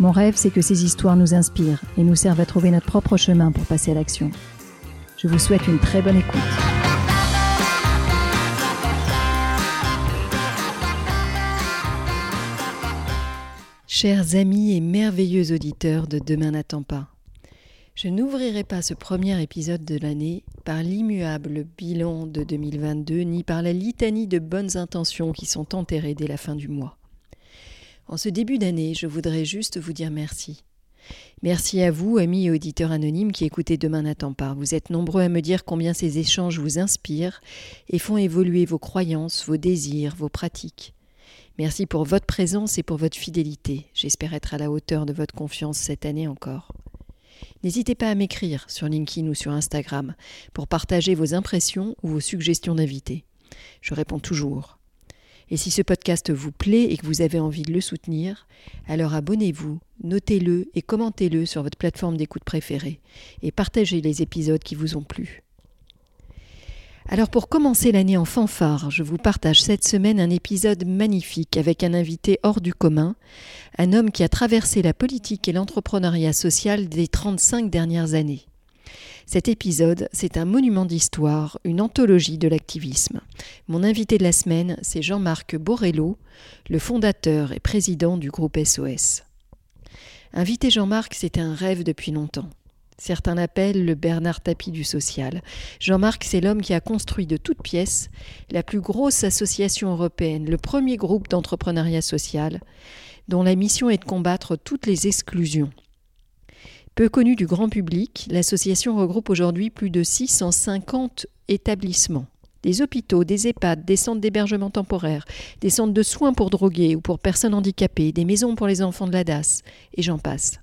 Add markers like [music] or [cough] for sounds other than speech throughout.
Mon rêve, c'est que ces histoires nous inspirent et nous servent à trouver notre propre chemin pour passer à l'action. Je vous souhaite une très bonne écoute. Chers amis et merveilleux auditeurs de Demain n'attend pas, je n'ouvrirai pas ce premier épisode de l'année par l'immuable bilan de 2022 ni par la litanie de bonnes intentions qui sont enterrées dès la fin du mois. En ce début d'année, je voudrais juste vous dire merci. Merci à vous, amis et auditeurs anonymes qui écoutez Demain n'attend pas. Vous êtes nombreux à me dire combien ces échanges vous inspirent et font évoluer vos croyances, vos désirs, vos pratiques. Merci pour votre présence et pour votre fidélité. J'espère être à la hauteur de votre confiance cette année encore. N'hésitez pas à m'écrire sur LinkedIn ou sur Instagram pour partager vos impressions ou vos suggestions d'invités. Je réponds toujours. Et si ce podcast vous plaît et que vous avez envie de le soutenir, alors abonnez-vous, notez-le et commentez-le sur votre plateforme d'écoute préférée et partagez les épisodes qui vous ont plu. Alors pour commencer l'année en fanfare, je vous partage cette semaine un épisode magnifique avec un invité hors du commun, un homme qui a traversé la politique et l'entrepreneuriat social des 35 dernières années. Cet épisode, c'est un monument d'histoire, une anthologie de l'activisme. Mon invité de la semaine, c'est Jean-Marc Borello, le fondateur et président du groupe SOS. Inviter Jean-Marc, c'est un rêve depuis longtemps. Certains l'appellent le Bernard Tapie du social. Jean-Marc, c'est l'homme qui a construit de toutes pièces la plus grosse association européenne, le premier groupe d'entrepreneuriat social, dont la mission est de combattre toutes les exclusions. Peu connue du grand public, l'association regroupe aujourd'hui plus de 650 établissements. Des hôpitaux, des EHPAD, des centres d'hébergement temporaire, des centres de soins pour drogués ou pour personnes handicapées, des maisons pour les enfants de la DAS, et j'en passe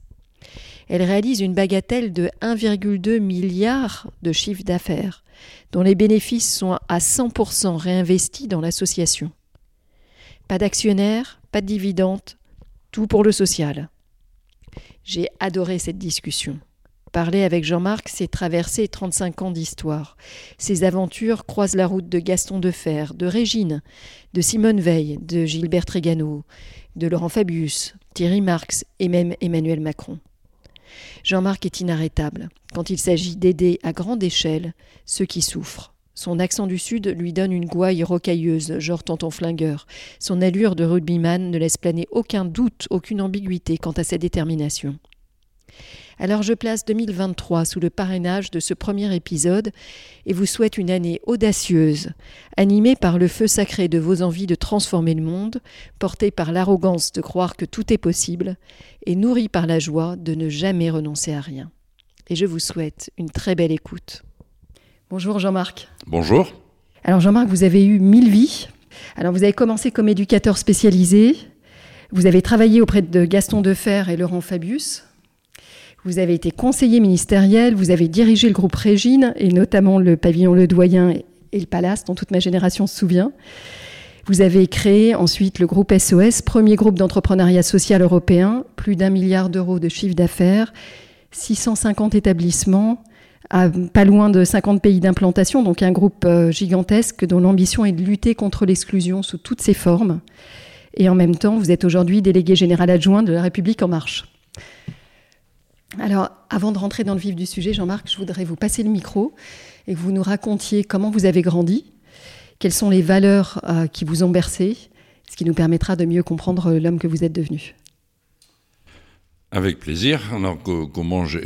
elle réalise une bagatelle de 1,2 milliard de chiffre d'affaires, dont les bénéfices sont à 100% réinvestis dans l'association. Pas d'actionnaires, pas de dividendes, tout pour le social. J'ai adoré cette discussion. Parler avec Jean-Marc, c'est traverser 35 ans d'histoire. Ses aventures croisent la route de Gaston Defer, de Régine, de Simone Veil, de Gilbert Trégano, de Laurent Fabius, Thierry Marx et même Emmanuel Macron. Jean-Marc est inarrêtable quand il s'agit d'aider à grande échelle ceux qui souffrent. Son accent du sud lui donne une gouaille rocailleuse, genre tonton flingueur. Son allure de rugbyman ne laisse planer aucun doute, aucune ambiguïté quant à sa détermination. Alors je place 2023 sous le parrainage de ce premier épisode et vous souhaite une année audacieuse, animée par le feu sacré de vos envies de transformer le monde, portée par l'arrogance de croire que tout est possible et nourrie par la joie de ne jamais renoncer à rien. Et je vous souhaite une très belle écoute. Bonjour Jean-Marc. Bonjour. Alors Jean-Marc, vous avez eu mille vies. Alors vous avez commencé comme éducateur spécialisé. Vous avez travaillé auprès de Gaston Defer et Laurent Fabius. Vous avez été conseiller ministériel, vous avez dirigé le groupe Régine, et notamment le pavillon Le Doyen et le Palace, dont toute ma génération se souvient. Vous avez créé ensuite le groupe SOS, premier groupe d'entrepreneuriat social européen, plus d'un milliard d'euros de chiffre d'affaires, 650 établissements, pas loin de 50 pays d'implantation, donc un groupe euh, gigantesque dont l'ambition est de lutter contre l'exclusion sous toutes ses formes. Et en même temps, vous êtes aujourd'hui délégué général adjoint de la République en marche. Alors, avant de rentrer dans le vif du sujet, Jean-Marc, je voudrais vous passer le micro et que vous nous racontiez comment vous avez grandi, quelles sont les valeurs euh, qui vous ont bercé, ce qui nous permettra de mieux comprendre l'homme que vous êtes devenu. Avec plaisir.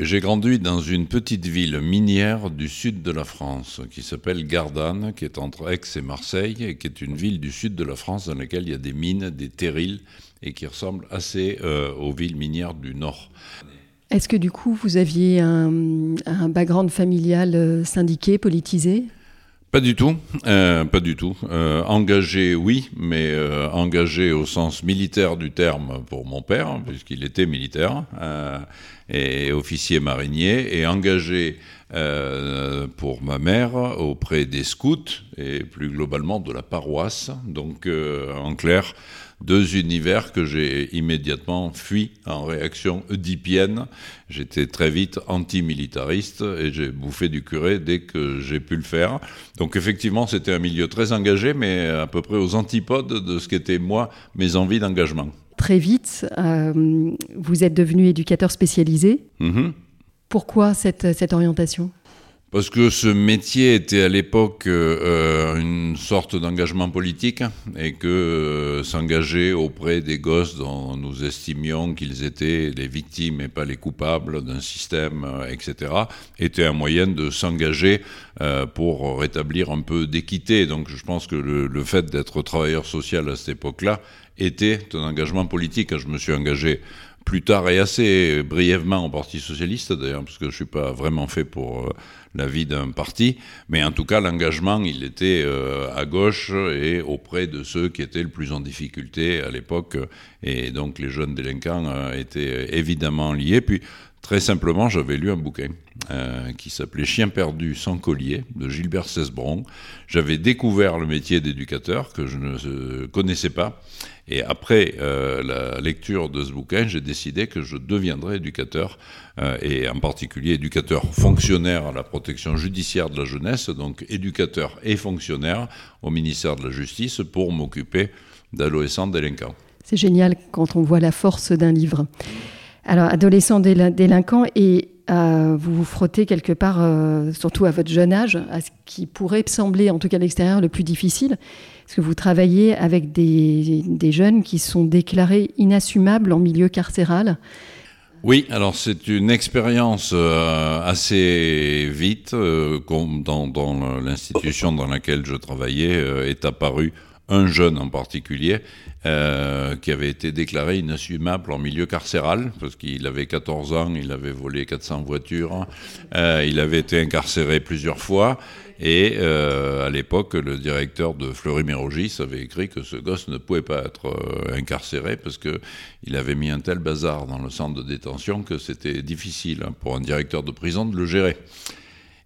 J'ai grandi dans une petite ville minière du sud de la France qui s'appelle Gardanne, qui est entre Aix et Marseille, et qui est une ville du sud de la France dans laquelle il y a des mines, des terrils, et qui ressemble assez euh, aux villes minières du nord. Est-ce que du coup, vous aviez un, background familial euh, syndiqué, politisé? Pas du tout, euh, pas du tout. Euh, engagé, oui, mais euh, engagé au sens militaire du terme pour mon père, puisqu'il était militaire et officier marinier, et engagé pour ma mère auprès des scouts et plus globalement de la paroisse. Donc, en clair, deux univers que j'ai immédiatement fui en réaction oedipienne. J'étais très vite anti-militariste et j'ai bouffé du curé dès que j'ai pu le faire. Donc effectivement, c'était un milieu très engagé, mais à peu près aux antipodes de ce qu'étaient moi mes envies d'engagement. Très vite, euh, vous êtes devenu éducateur spécialisé. Mm-hmm. Pourquoi cette, cette orientation? Parce que ce métier était à l'époque euh, une sorte d'engagement politique et que euh, s'engager auprès des gosses dont nous estimions qu'ils étaient les victimes et pas les coupables d'un système, euh, etc., était un moyen de s'engager pour rétablir un peu d'équité. Donc je pense que le, le fait d'être travailleur social à cette époque-là était un engagement politique. Je me suis engagé plus tard et assez brièvement au Parti socialiste d'ailleurs, parce que je ne suis pas vraiment fait pour euh, la vie d'un parti, mais en tout cas l'engagement il était euh, à gauche et auprès de ceux qui étaient le plus en difficulté à l'époque, et donc les jeunes délinquants euh, étaient évidemment liés. Puis Très simplement, j'avais lu un bouquin qui s'appelait Chien perdu sans collier de Gilbert Cesbron. J'avais découvert le métier d'éducateur que je ne connaissais pas. Et après euh, la lecture de ce bouquin, j'ai décidé que je deviendrais éducateur, euh, et en particulier éducateur fonctionnaire à la protection judiciaire de la jeunesse, donc éducateur et fonctionnaire au ministère de la Justice pour m'occuper d'adolescents délinquants. C'est génial quand on voit la force d'un livre. Alors, adolescent délinquant, et euh, vous vous frottez quelque part, surtout à votre jeune âge, à ce qui pourrait sembler, en tout cas à l'extérieur, le plus difficile, parce que vous travaillez avec des, jeunes qui sont déclarés inassumables en milieu carcéral. Oui, alors c'est une expérience euh, assez vite, dans, dans l'institution dans laquelle je travaillais, est apparue un jeune en particulier, euh, qui avait été déclaré inassumable en milieu carcéral, parce qu'il avait 14 ans, il avait volé 400 voitures, euh, il avait été incarcéré plusieurs fois, et euh, à l'époque, le directeur de Fleury-Mérogis avait écrit que ce gosse ne pouvait pas être incarcéré, parce qu'il avait mis un tel bazar dans le centre de détention que c'était difficile pour un directeur de prison de le gérer.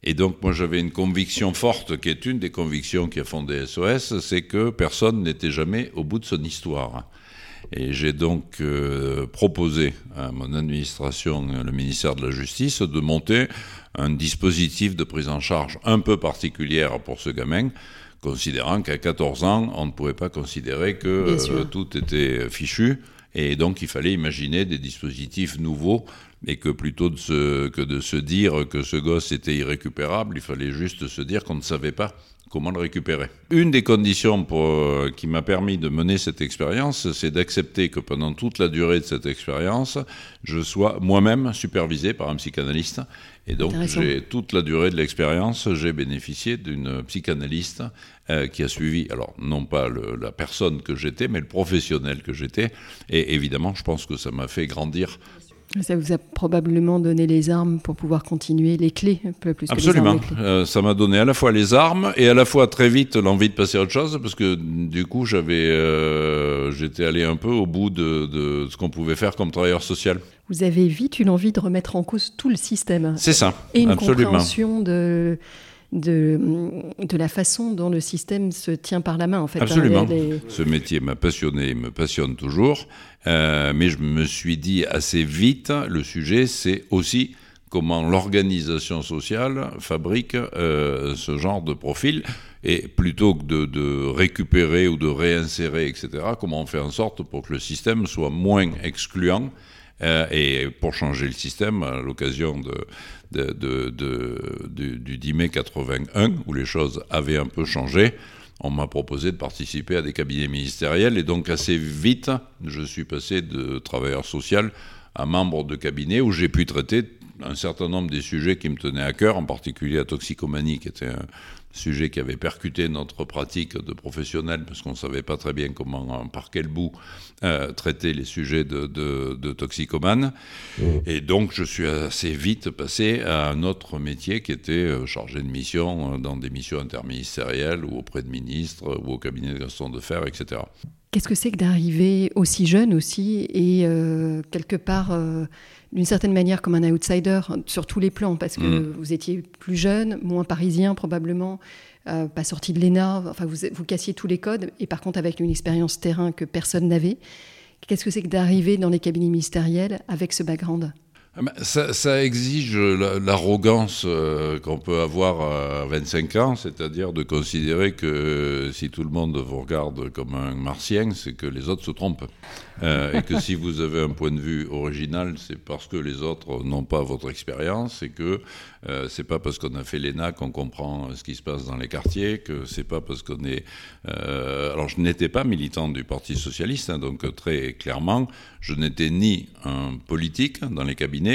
Et donc moi j'avais une conviction forte, qui est une des convictions qui a fondé SOS, c'est que personne n'était jamais au bout de son histoire. Et j'ai donc euh, proposé à mon administration, le ministère de la Justice, de monter un dispositif de prise en charge un peu particulière pour ce gamin, considérant qu'à 14 ans, on ne pouvait pas considérer que euh, tout était fichu. Et donc il fallait imaginer des dispositifs nouveaux et que plutôt de que de se dire que ce gosse était irrécupérable, il fallait juste se dire qu'on ne savait pas comment le récupérer. Une des conditions pour, euh, qui m'a permis de mener cette expérience, c'est d'accepter que pendant toute la durée de cette expérience, je sois moi-même supervisé par un psychanalyste. Et donc, j'ai toute la durée de l'expérience, j'ai bénéficié d'une psychanalyste euh, qui a suivi, alors non pas la personne que j'étais, mais le professionnel que j'étais. Et évidemment, je pense que ça m'a fait grandir ça vous a probablement donné les armes pour pouvoir continuer, les clés, un peu plus Absolument. Que les armes, euh, ça m'a donné à la fois les armes et à la fois très vite l'envie de passer à autre chose, parce que du coup, j'avais, euh, j'étais allé un peu au bout de, ce qu'on pouvait faire comme travailleur social. Vous avez vite une envie de remettre en cause tout le système. C'est ça. Et une absolument. compréhension de de, de la façon dont le système se tient par la main, en fait. Hein, Absolument. Ce métier m'a passionné, me passionne toujours, euh, mais je me suis dit assez vite, le sujet, c'est aussi comment l'organisation sociale fabrique euh, ce genre de profil, et plutôt que de, de, récupérer ou de réinsérer, etc., comment on fait en sorte pour que le système soit moins excluant et pour changer le système, à l'occasion de, du, 10 mai 81, où les choses avaient un peu changé, on m'a proposé de participer à des cabinets ministériels. Et donc assez vite, je suis passé de travailleur social à membre de cabinet où j'ai pu traiter un certain nombre des sujets qui me tenaient à cœur, en particulier la toxicomanie, qui était un sujet qui avait percuté notre pratique de professionnels, parce qu'on ne savait pas très bien comment, par quel bout, euh, traiter les sujets de, de, toxicomane. Mmh. Et donc, je suis assez vite passé à un autre métier qui était euh, chargé de mission dans des missions interministérielles ou auprès de ministres ou au cabinet de Gaston de Fer, etc. Qu'est-ce que c'est que d'arriver aussi jeune aussi et euh, quelque part euh, d'une certaine manière comme un outsider sur tous les plans parce que mm. vous étiez plus jeune, moins parisien probablement, euh, pas sorti de l'ENA, enfin vous, vous cassiez tous les codes et par contre avec une expérience terrain que personne n'avait. Qu'est-ce que c'est que d'arriver dans les cabinets ministériels avec ce background? Ah ça, exige l'arrogance euh, qu'on peut avoir à 25 ans, c'est-à-dire de considérer que si tout le monde vous regarde comme un martien, c'est que les autres se trompent. Euh, et que si vous avez un point de vue original, c'est parce que les autres n'ont pas votre expérience et que euh, c'est pas parce qu'on a fait l'ENA qu'on comprend ce qui se passe dans les quartiers, que c'est pas parce qu'on est. Euh, alors je n'étais pas militant du Parti socialiste, hein, donc très clairement, je n'étais ni un politique dans les cabinets,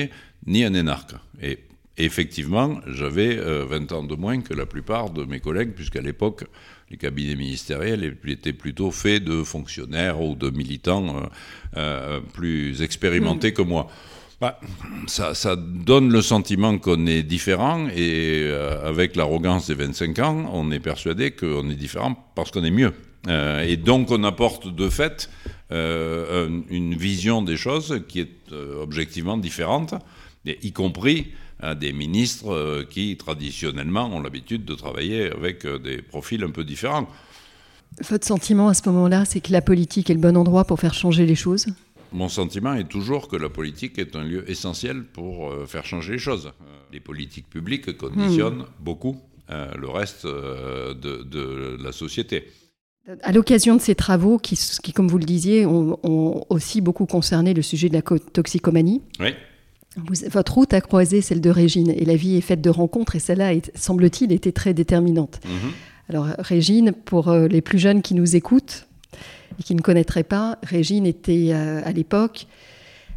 ni un énarque. Et effectivement, j'avais 20 ans de moins que la plupart de mes collègues, puisqu'à l'époque, les cabinets ministériels étaient plutôt faits de fonctionnaires ou de militants euh, euh, plus expérimentés que moi. Bah, ça, donne le sentiment qu'on est différent et euh, avec l'arrogance des 25 ans, on est persuadé qu'on est différent parce qu'on est mieux. Et donc on apporte de fait une vision des choses qui est objectivement différente, y compris des ministres euh, qui, traditionnellement, ont l'habitude de travailler avec euh, des profils un peu différents. Votre sentiment à ce moment-là, c'est que la politique est le bon endroit pour faire changer les choses? Mon sentiment est toujours que la politique est un lieu essentiel pour euh, faire changer les choses. Les politiques publiques conditionnent hmm. beaucoup le reste de, la société. À l'occasion de ces travaux, qui, qui, comme vous le disiez, ont, ont, aussi beaucoup concerné le sujet de la toxicomanie, oui votre route a croisé celle de Régine et la vie est faite de rencontres et celle-là, semble-t-il, était très déterminante. Mhm. Alors Régine, pour euh, les plus jeunes qui nous écoutent et qui ne connaîtraient pas, Régine était euh, à l'époque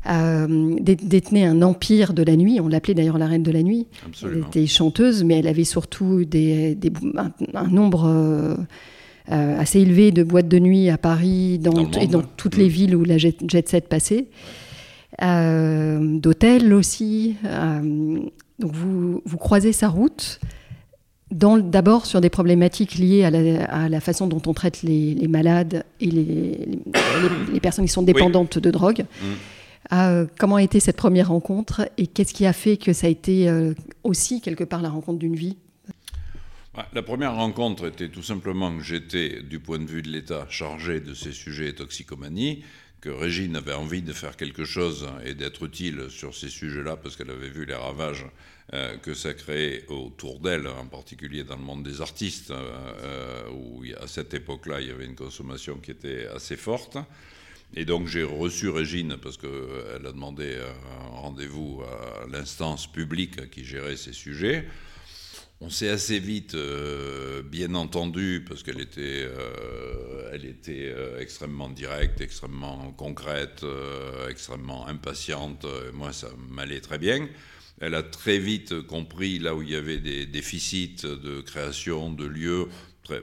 euh, détenait un empire de la nuit. On l'appelait d'ailleurs la reine de la nuit. Elle était chanteuse, mais elle avait surtout des, un, nombre assez élevé de boîtes de nuit à Paris dans, et dans toutes les mm. villes où la jet, jet set passait. Euh, d'hôtels aussi. Euh, donc vous, vous, croisez sa route, d'abord sur des problématiques liées à la, façon dont on traite les, malades et les, les, personnes qui sont dépendantes de drogue. Mm. Euh, comment a été cette première rencontre et qu'est-ce qui a fait que ça a été aussi quelque part la rencontre d'une vie? La première rencontre était tout simplement que j'étais, du point de vue de l'État, chargé de ces sujets toxicomanie que Régine avait envie de faire quelque chose et d'être utile sur ces sujets-là, parce qu'elle avait vu les ravages euh, que ça créait autour d'elle, en particulier dans le monde des artistes, euh, euh, où à cette époque-là, il y avait une consommation qui était assez forte. Et donc j'ai reçu Régine parce qu'elle a demandé un rendez-vous à l'instance publique qui gérait ces sujets. On s'est assez vite, euh, bien entendu, parce qu'elle était, euh, elle était euh, extrêmement directe, extrêmement concrète, extrêmement impatiente. Moi, ça m'allait très bien. Elle a très vite compris là où il y avait des déficits de création de lieux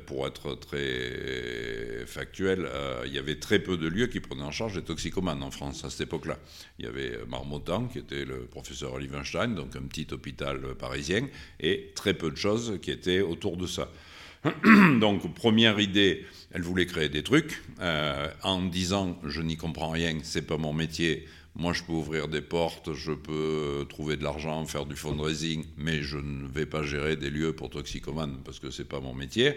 pour être très factuel, euh, il y avait très peu de lieux qui prenaient en charge les toxicomanes en France à cette époque-là. Il y avait Marmottan, qui était le professeur Olivenstein, donc un petit hôpital parisien, et très peu de choses qui étaient autour de ça. [clears throat] donc, première idée, elle voulait créer des trucs, euh, en disant je n'y comprends rien, c'est pas mon métier, moi, je peux ouvrir des portes, je peux trouver de l'argent, faire du fundraising, mais je ne vais pas gérer des lieux pour toxicomanes parce que c'est pas mon métier.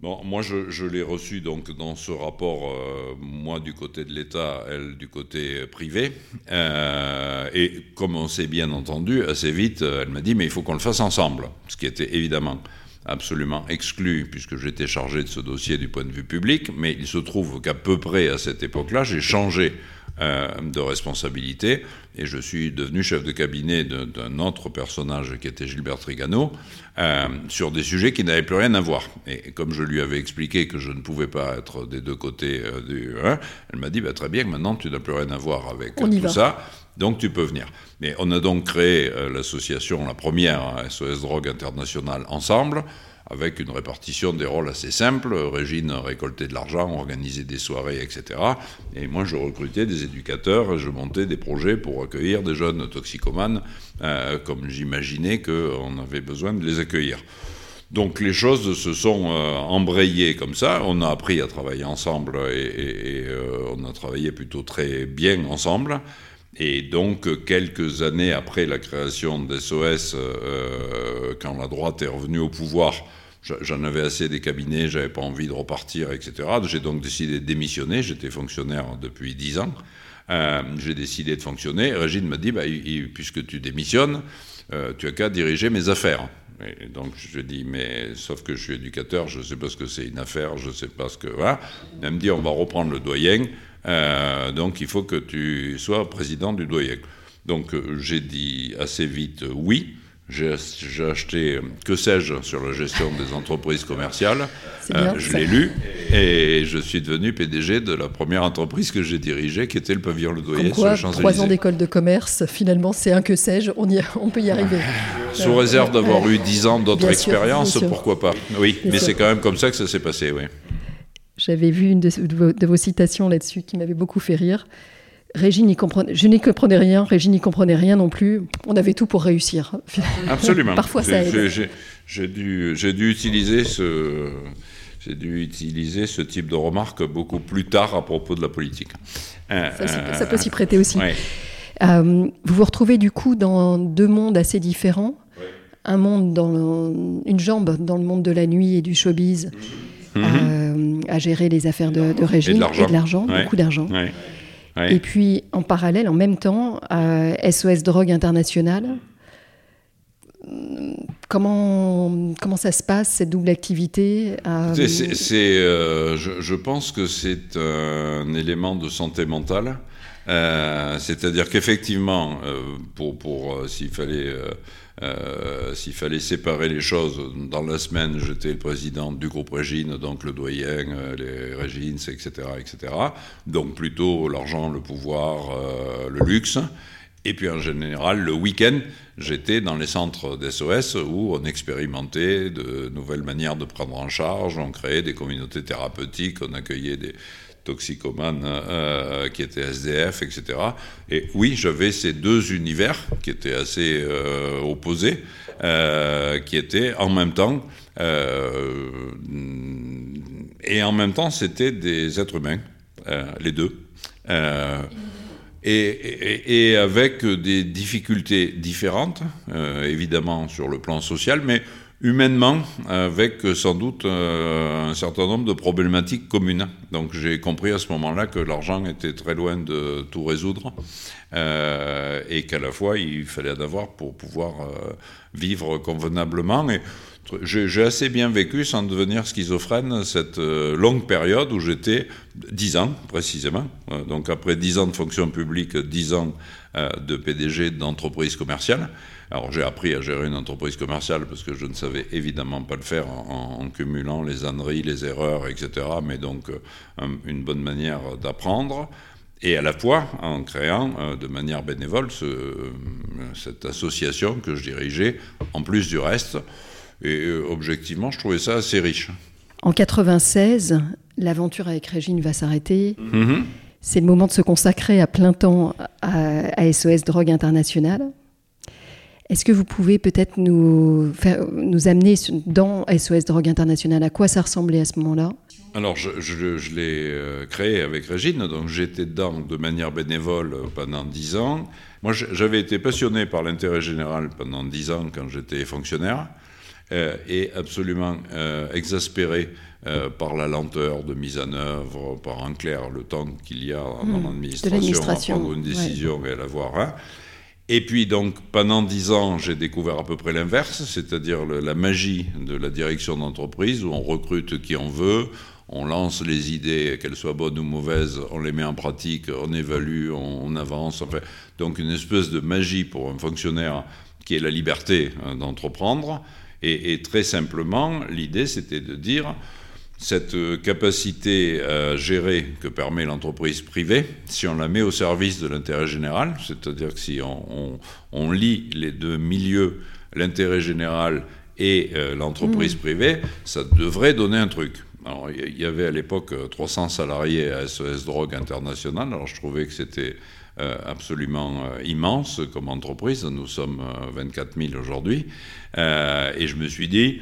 Bon, moi, je, l'ai reçu donc dans ce rapport, euh, moi du côté de l'État, elle du côté privé. Euh, et comme on s'est bien entendu, assez vite, elle m'a dit, mais il faut qu'on le fasse ensemble, ce qui était évidemment absolument exclu, puisque j'étais chargé de ce dossier du point de vue public, mais il se trouve qu'à peu près à cette époque-là, j'ai changé euh, de responsabilité et je suis devenu chef de cabinet d'un autre personnage qui était Gilbert Trigano euh, sur des sujets qui n'avaient plus rien à voir. Et comme je lui avais expliqué que je ne pouvais pas être des deux côtés euh, du... Hein, elle m'a dit bah, très bien, maintenant tu n'as plus rien à voir avec tout ça donc tu peux venir. Mais on a donc créé l'association, la première, SOS Drogue Internationale, ensemble avec une répartition des rôles assez simple. Régine récoltait de l'argent, organisait des soirées, etc. Et moi, je recrutais des éducateurs, je montais des projets pour accueillir des jeunes toxicomanes, euh, comme j'imaginais qu'on avait besoin de les accueillir. Donc les choses se sont euh, embrayées comme ça. On a appris à travailler ensemble et, euh, on a travaillé plutôt très bien ensemble. Et donc, quelques années après la création d'SOS, quand la droite est revenue au pouvoir, J'en avais assez des cabinets, j'avais pas envie de repartir, etc. J'ai donc décidé de démissionner. J'étais fonctionnaire depuis 10 ans. Euh, j'ai décidé de fonctionner. Régine m'a dit, bah, puisque tu démissionnes, euh, tu as qu'à diriger mes affaires. Et donc je dis, mais sauf que je suis éducateur, je ne sais pas ce que c'est une affaire, je ne sais pas ce que... Voilà. Elle me dit, on va reprendre le doyen, euh, donc il faut que tu sois président du doyen. Donc j'ai dit assez vite oui. J'ai acheté Que sais-je sur la gestion des entreprises commerciales. Euh, je l'ai lu et je suis devenu PDG de la première entreprise que j'ai dirigée, qui était le pavillon Ledoyer sur Trois ans d'école de commerce, finalement, c'est un que sais-je, on, on peut y arriver. Sous réserve d'avoir eu dix ans d'autres expériences, pourquoi pas Oui, mais c'est quand même comme ça que ça s'est passé, oui. J'avais vu une de vos citations là-dessus qui m'avait beaucoup fait rire. Régine n'y comprenait, je n'y comprenais rien, Régine n'y comprenait rien non plus. On avait tout pour réussir. Absolument. [laughs] Parfois ça aide. J'ai dû, dû, utiliser ce, j'ai dû utiliser ce type de remarque beaucoup plus tard à propos de la politique. Euh, ça, peut s'y prêter aussi. Euh, vous vous retrouvez du coup dans deux mondes assez différents. Un monde dans une jambe dans le monde de la nuit et du showbiz, mhm. euh, à gérer les affaires de, de Régine et de l'argent, beaucoup d'argent. Et puis, en parallèle, en même temps, SOS Drogue International. Comment, comment ça se passe, cette double activité euh, c'est, euh, je, pense que c'est un élément de santé mentale. Euh, c'est-à-dire qu'effectivement, pour, pour s'il fallait euh, s'il fallait séparer les choses, dans la semaine, j'étais le président du groupe Régine, donc le doyen, euh, les Régines, etc., etc. Donc plutôt l'argent, le pouvoir, euh, le luxe. Et puis en général, le week-end, j'étais dans les centres d'SOS où on expérimentait de nouvelles manières de prendre en charge, on créait des communautés thérapeutiques, on accueillait des, toxicomane euh, qui était SDF, etc. Et oui, j'avais ces deux univers qui étaient assez euh, opposés, euh, qui étaient en même temps, et en même temps, c'était des êtres humains, les deux. Et, et, avec des difficultés différentes, évidemment sur le plan social, mais humainement, avec sans doute euh, un certain nombre de problématiques communes. Donc j'ai compris à ce moment-là que l'argent était très loin de tout résoudre euh, et qu'à la fois il fallait en avoir pour pouvoir euh, vivre convenablement. J'ai assez bien vécu sans devenir schizophrène cette longue période où j'étais dix ans précisément. donc après dix ans de fonction publique, dix ans de PDG d'entreprise commerciale. Alors j'ai appris à gérer une entreprise commerciale parce que je ne savais évidemment pas le faire en, cumulant les âneries, les erreurs, etc. Mais donc euh, une bonne manière d'apprendre. Et à la fois en créant euh, de manière bénévole euh, cette association que je dirigeais, en plus du reste. Et objectivement, je trouvais ça assez riche. En 96, l'aventure avec Régine va s'arrêter. Mm-hmm. C'est le moment de se consacrer à plein temps à SOS Drogue Internationale. Est-ce que vous pouvez peut-être nous, nous amener dans SOS Drogue International À quoi ça ressemblait à ce moment-là? Alors, je, l'ai euh, créé avec Régine, donc j'étais dedans de manière bénévole pendant dix ans. Moi, j'avais été passionné par l'intérêt général pendant dix ans quand j'étais fonctionnaire, euh, et absolument euh, exaspéré par la lenteur de mise en œuvre, par en clair le temps qu'il y a dans mmh, l'administration à prendre une décision et à la voir. Hein. Et puis donc pendant dix ans, j'ai découvert à peu près l'inverse, c'est-à-dire la magie de la direction d'entreprise où on recrute qui on veut, on lance les idées, qu'elles soient bonnes ou mauvaises, on les met en pratique, on évalue, on, avance. Enfin, donc une espèce de magie pour un fonctionnaire qui est la liberté hein, d'entreprendre. Et, et, très simplement, l'idée c'était de dire cette capacité à gérer que permet l'entreprise privée, si on la met au service de l'intérêt général, c'est-à-dire que si on, lie les deux milieux, l'intérêt général et euh, l'entreprise mmh. privée, ça devrait donner un truc. Alors, il y avait à l'époque 300 salariés à SOS Drogue International, alors je trouvais que c'était euh, absolument euh, immense comme entreprise. Nous sommes 24 000 aujourd'hui. et je me suis dit,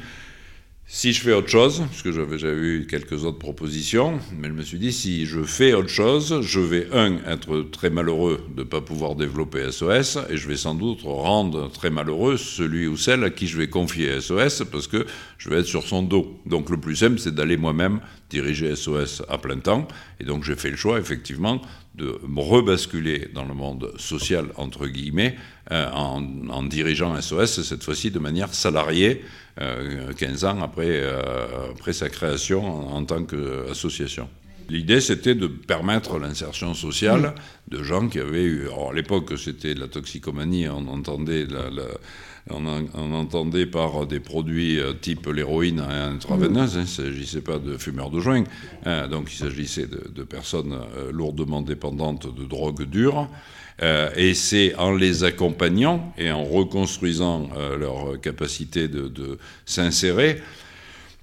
si je fais autre chose, parce que j'avais déjà eu quelques autres propositions, mais je me suis dit, si je fais autre chose, je vais, un, être très malheureux de ne pas pouvoir développer SOS, et je vais sans doute rendre très malheureux celui ou celle à qui je vais confier SOS, parce que je vais être sur son dos. Donc le plus simple, c'est d'aller moi-même diriger SOS à plein temps, et donc j'ai fait le choix, effectivement, de me rebasculer dans le monde social, entre guillemets, euh, en, dirigeant SOS, cette fois-ci de manière salariée, 15 euh, ans après, euh, après sa création en, tant qu'association. L'idée, c'était de permettre l'insertion sociale de gens qui avaient eu. à l'époque, c'était la toxicomanie, on entendait la on, entendait par des produits euh, type l'héroïne intraveineuse, hein, il ne s'agissait pas de fumeurs de joint, hein, donc il s'agissait de, personnes euh, lourdement dépendantes de drogues dures. Euh, et c'est en les accompagnant et en reconstruisant leur capacité de s'insérer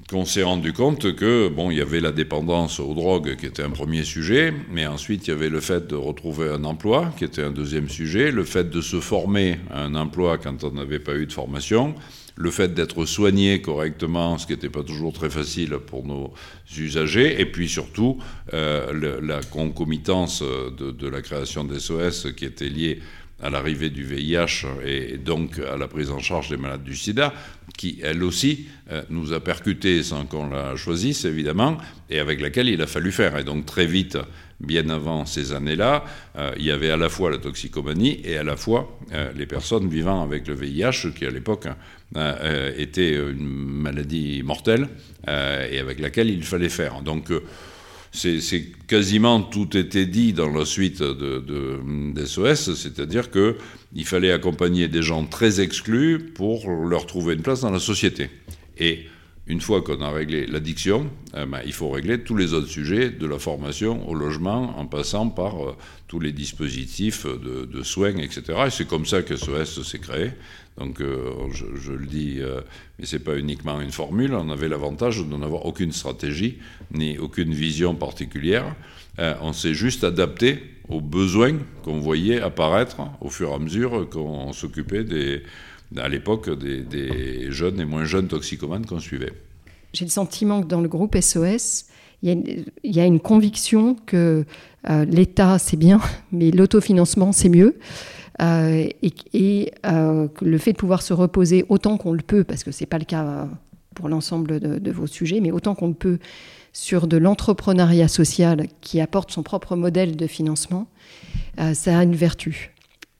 qu'on s'est rendu compte que, bon, il y avait la dépendance aux drogues qui était un premier sujet, mais ensuite il y avait le fait de retrouver un emploi qui était un deuxième sujet, le fait de se former à un emploi quand on n'avait pas eu de formation, le fait d'être soigné correctement, ce qui n'était pas toujours très facile pour nos usagers, et puis surtout euh, la concomitance de, de la création des SOS qui était liée à l'arrivée du VIH et donc à la prise en charge des malades du sida, qui elle aussi euh, nous a percuté sans qu'on la choisisse évidemment, et avec laquelle il a fallu faire. Et donc très vite, bien avant ces années-là, euh, il y avait à la fois la toxicomanie et à la fois euh, les personnes vivant avec le VIH, qui à l'époque était une maladie mortelle et avec laquelle il fallait faire. Donc c'est quasiment tout était dit dans la suite de, SOS, c'est-à-dire qu'il fallait accompagner des gens très exclus pour leur trouver une place dans la société. Et une fois qu'on a réglé l'addiction, eh ben, il faut régler tous les autres sujets, de la formation au logement, en passant par euh, tous les dispositifs de, soins, etc. Et c'est comme ça que SOS s'est créé. Donc, euh, je, le dis, euh, mais ce n'est pas uniquement une formule. On avait l'avantage de n'avoir aucune stratégie ni aucune vision particulière. on s'est juste adapté aux besoins qu'on voyait apparaître au fur et à mesure qu'on s'occupait des à l'époque des, jeunes et moins jeunes toxicomanes qu'on suivait. J'ai le sentiment que dans le groupe SOS, il y a une, conviction que euh, l'État, c'est bien, [laughs] mais l'autofinancement, c'est mieux. Euh, et, euh, le fait de pouvoir se reposer autant qu'on le peut, parce que ce n'est pas le cas pour l'ensemble de, de, vos sujets, mais autant qu'on le peut sur de l'entrepreneuriat social qui apporte son propre modèle de financement, ça a une vertu.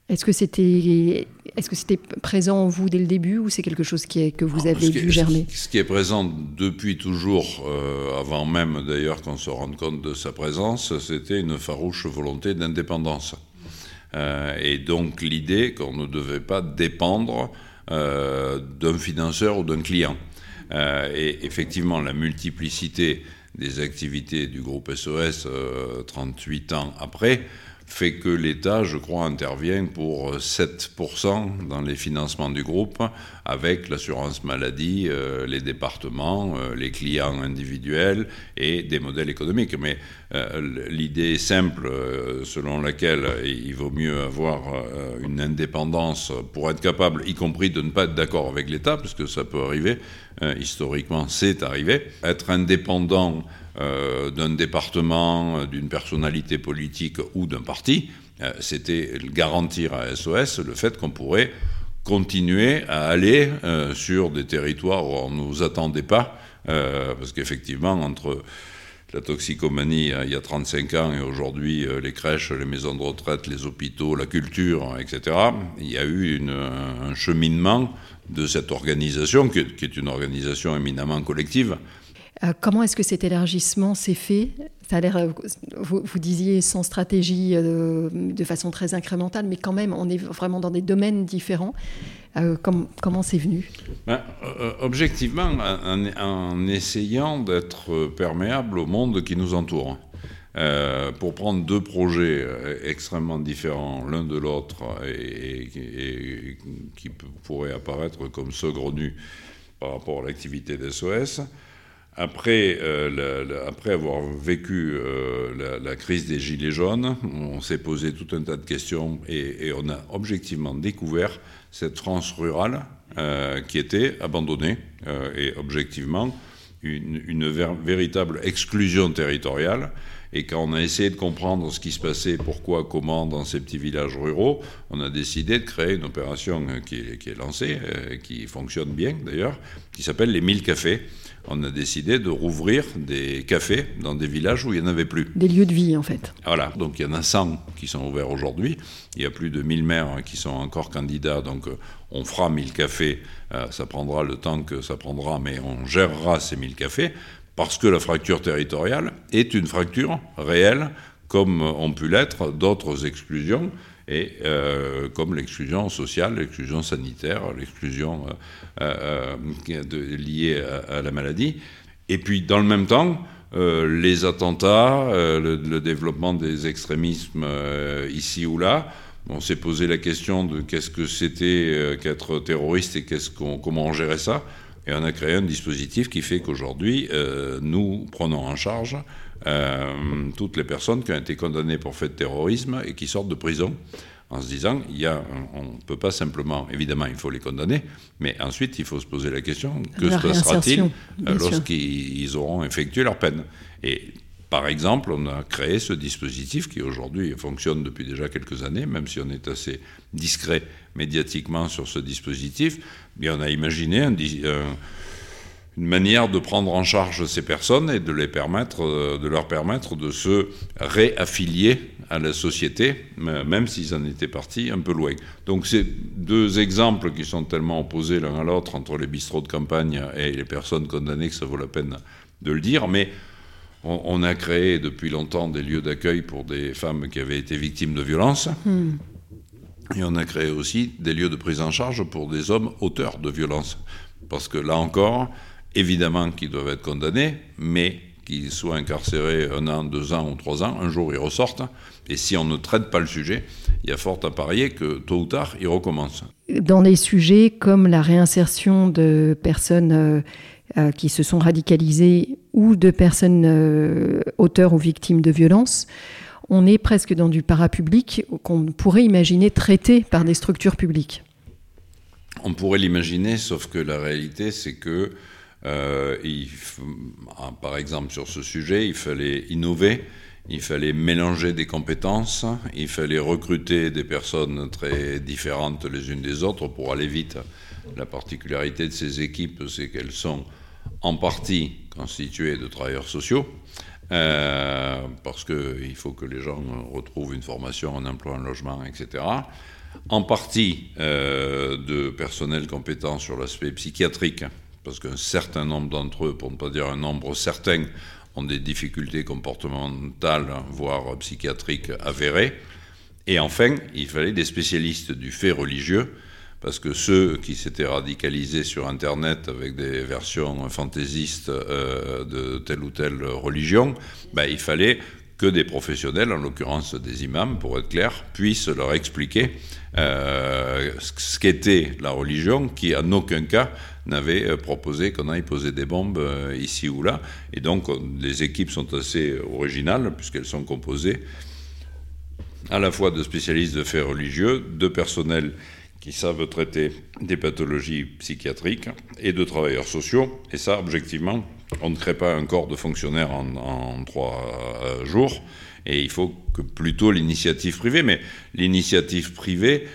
Est-ce que c'était est-ce que c'était présent en vous dès le début ou c'est quelque chose qui est, que vous avez vu germer Ce qui est présent depuis toujours, euh, avant même d'ailleurs qu'on se rende compte de sa présence, c'était une farouche volonté d'indépendance. Euh, et donc l'idée qu'on ne devait pas dépendre euh, d'un financeur ou d'un client. et effectivement, la multiplicité des activités du groupe SOS 38 ans après fait que l'État, je crois, intervient pour 7% dans les financements du groupe, avec l'assurance maladie, euh, les départements, euh, les clients individuels et des modèles économiques. Mais euh, l'idée simple selon laquelle il vaut mieux avoir une indépendance pour être capable, y compris de ne pas être d'accord avec l'État, parce que ça peut arriver, historiquement c'est arrivé, être indépendant euh, d'un département, euh, d'une personnalité politique ou d'un parti, euh, c'était garantir à SOS le fait qu'on pourrait continuer à aller sur des territoires où on ne nous attendait pas, parce qu'effectivement, entre la toxicomanie il y a 35 ans et aujourd'hui les crèches, les maisons de retraite, les hôpitaux, la culture, etc., il y a eu un cheminement de cette organisation, qui est une organisation éminemment collective, euh, comment est-ce que cet élargissement s'est fait? Ça a l'air, euh, vous, disiez sans stratégie, euh, de façon très incrémentale, mais quand même, on est vraiment dans des domaines différents. comment c'est venu? Ben, Objectivement, en essayant d'être perméable au monde qui nous entoure. Euh, pour prendre deux projets euh, extrêmement différents l'un de l'autre et, qui pourraient apparaître comme saugrenus par rapport à l'activité d'SOS, après, euh, après avoir vécu la, crise des Gilets jaunes, on s'est posé tout un tas de questions et, on a objectivement découvert cette France rurale qui était abandonnée et objectivement une, véritable exclusion territoriale et quand on a essayé de comprendre ce qui se passait, pourquoi, comment dans ces petits villages ruraux, on a décidé de créer une opération qui est, lancée, euh, qui fonctionne bien d'ailleurs, qui s'appelle les 1000 cafés. On a décidé de rouvrir des cafés dans des villages où il n'y en avait plus. Des lieux de vie en fait. Voilà, donc il y en a 100 qui sont ouverts aujourd'hui. Il y a plus de 1000 maires qui sont encore candidats, donc on fera 1000 cafés. Euh, ça prendra le temps que ça prendra, mais on gérera ces 1000 cafés parce que la fracture territoriale est une fracture réelle, comme ont pu l'être d'autres exclusions, et euh, comme l'exclusion sociale, l'exclusion sanitaire, l'exclusion euh, euh, liée à, la maladie. Et puis, dans le même temps, les attentats, le, développement des extrémismes ici ou là, on s'est posé la question de qu'est-ce que c'était qu'être terroriste et comment on gérait ça. Et on a créé un dispositif qui fait qu'aujourd'hui, nous prenons en charge toutes les personnes qui ont été condamnées pour fait de terrorisme et qui sortent de prison en se disant, il y a, on ne peut pas simplement, évidemment, il faut les condamner, mais ensuite, il faut se poser la question, que se passera-t-il euh, lorsqu'ils auront effectué leur peine Et par exemple, on a créé ce dispositif qui aujourd'hui fonctionne depuis déjà quelques années, même si on est assez discret médiatiquement sur ce dispositif. Mais on a imaginé une manière de prendre en charge ces personnes et de, les permettre, de leur permettre de se réaffilier à la société, même s'ils en étaient partis un peu loin. Donc c'est deux exemples qui sont tellement opposés l'un à l'autre entre les bistrots de campagne et les personnes condamnées que ça vaut la peine de le dire. Mais on, a créé depuis longtemps des lieux d'accueil pour des femmes qui avaient été victimes de violences. Hmm. Et on a créé aussi des lieux de prise en charge pour des hommes auteurs de violences. Parce que là encore, évidemment qu'ils doivent être condamnés, mais qu'ils soient incarcérés un an, deux ans ou trois ans, un jour ils ressortent. Et si on ne traite pas le sujet, il y a fort à parier que tôt ou tard, ils recommencent. Dans des sujets comme la réinsertion de personnes euh, euh, qui se sont radicalisées ou de personnes euh, auteurs ou victimes de violences, on est presque dans du parapublic qu'on pourrait imaginer traité par des structures publiques. On pourrait l'imaginer, sauf que la réalité, c'est que, euh, ah, par exemple, sur ce sujet, il fallait innover, il fallait mélanger des compétences, il fallait recruter des personnes très différentes les unes des autres pour aller vite. La particularité de ces équipes, c'est qu'elles sont en partie constitué de travailleurs sociaux, euh, parce qu'il faut que les gens retrouvent une formation, un emploi, un logement, etc. En partie euh, de personnel compétent sur l'aspect psychiatrique, parce qu'un certain nombre d'entre eux, pour ne pas dire un nombre certain, ont des difficultés comportementales, voire psychiatriques avérées. Et enfin, il fallait des spécialistes du fait religieux, parce que ceux qui s'étaient radicalisés sur Internet avec des versions fantaisistes euh, de telle ou telle religion, ben, il fallait que des professionnels, en l'occurrence des imams, pour être clair, puissent leur expliquer euh, ce qu'était la religion, qui en aucun cas n'avait euh, proposé qu'on aille poser des bombes ici ou là. Et donc les équipes sont assez originales, puisqu'elles sont composées à la fois de spécialistes de faits religieux, de personnel qui savent traiter des pathologies psychiatriques et de travailleurs sociaux. Et ça, objectivement, on ne crée pas un corps de fonctionnaires en, trois euh, jours. Et il faut que plutôt l'initiative privée, mais l'initiative privée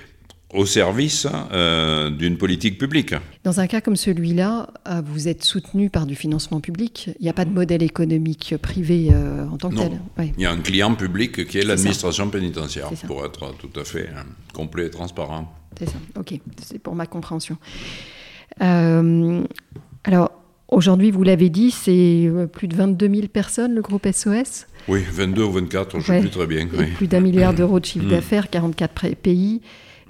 au service euh, d'une politique publique. Dans un cas comme celui-là, euh, vous êtes soutenu par du financement public. Il n'y a pas de modèle économique privé en tant que tel. Il y a un client public qui est, l'administration pénitentiaire, pour être tout à fait complet et transparent. C'est ça, ok, c'est pour ma compréhension. Euh, alors, aujourd'hui, vous l'avez dit, c'est euh, plus de 22 000 personnes, le groupe SOS Oui, 22 ou 24, je ne sais plus très bien. Plus d'un milliard d'euros de chiffre mm. d'affaires, 44 pays.